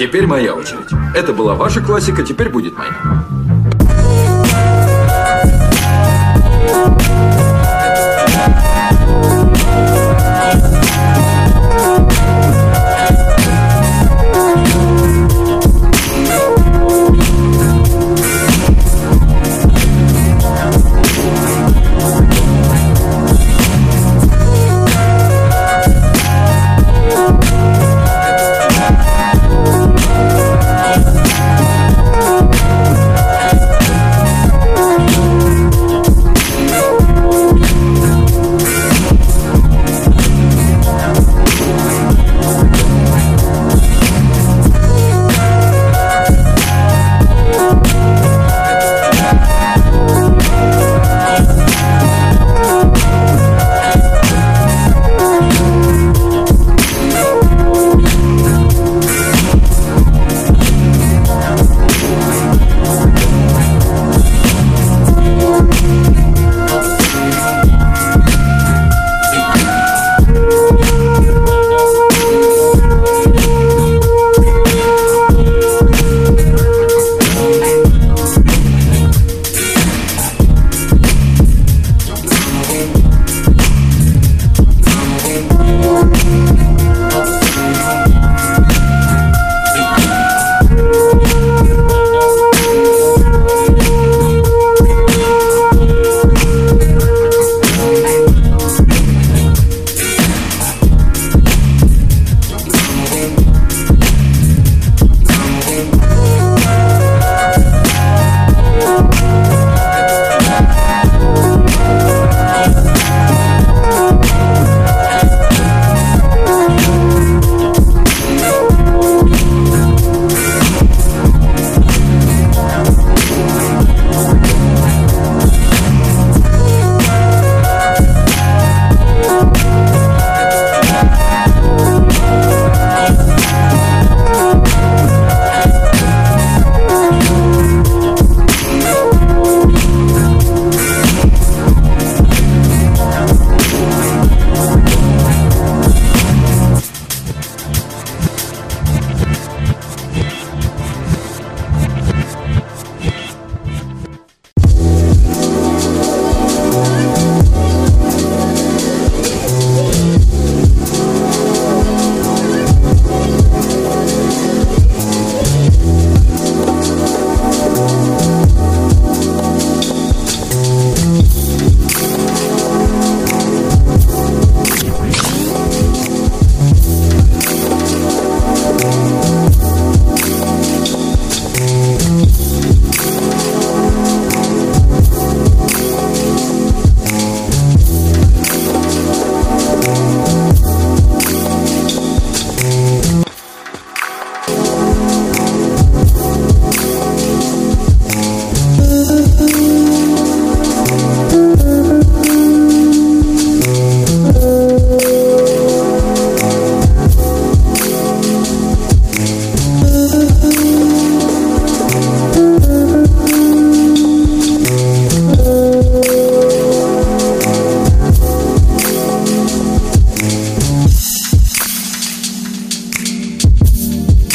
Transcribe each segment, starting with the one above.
Теперь моя очередь. Это была ваша классика, теперь будет моя.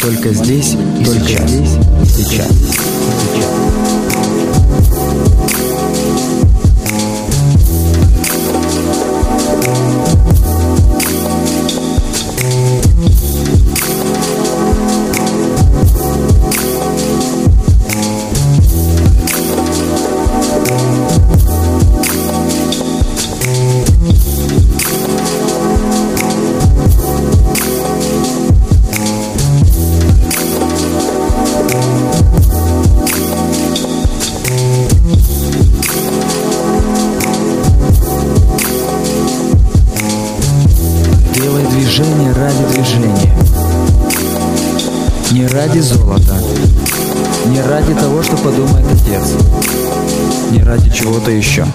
Только здесь, и только сейчас. здесь, сейчас. сейчас. ради золота, не ради того, что подумает отец, не ради чего-то еще.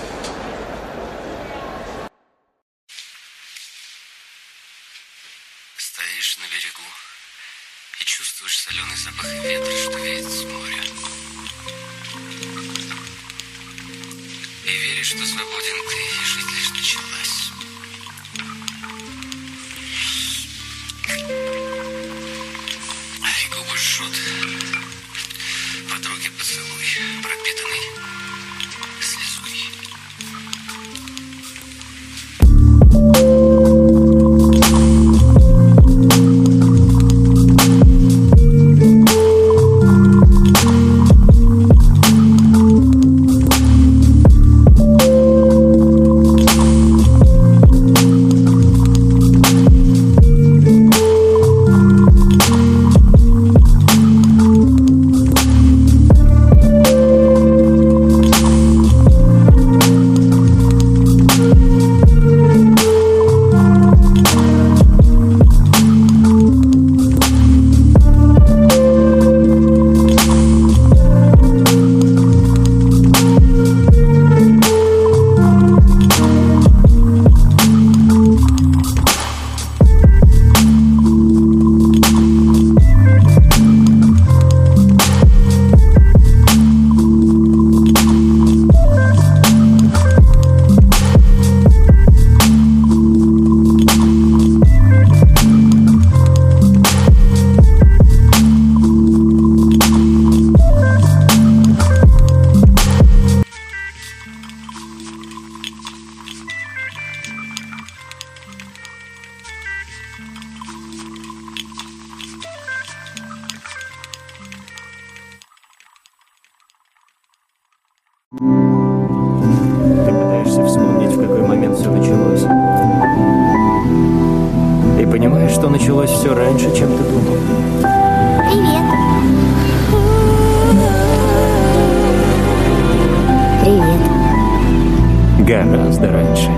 Гораздо раньше.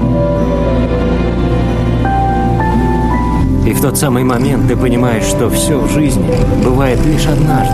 И в тот самый момент ты понимаешь, что все в жизни бывает лишь однажды.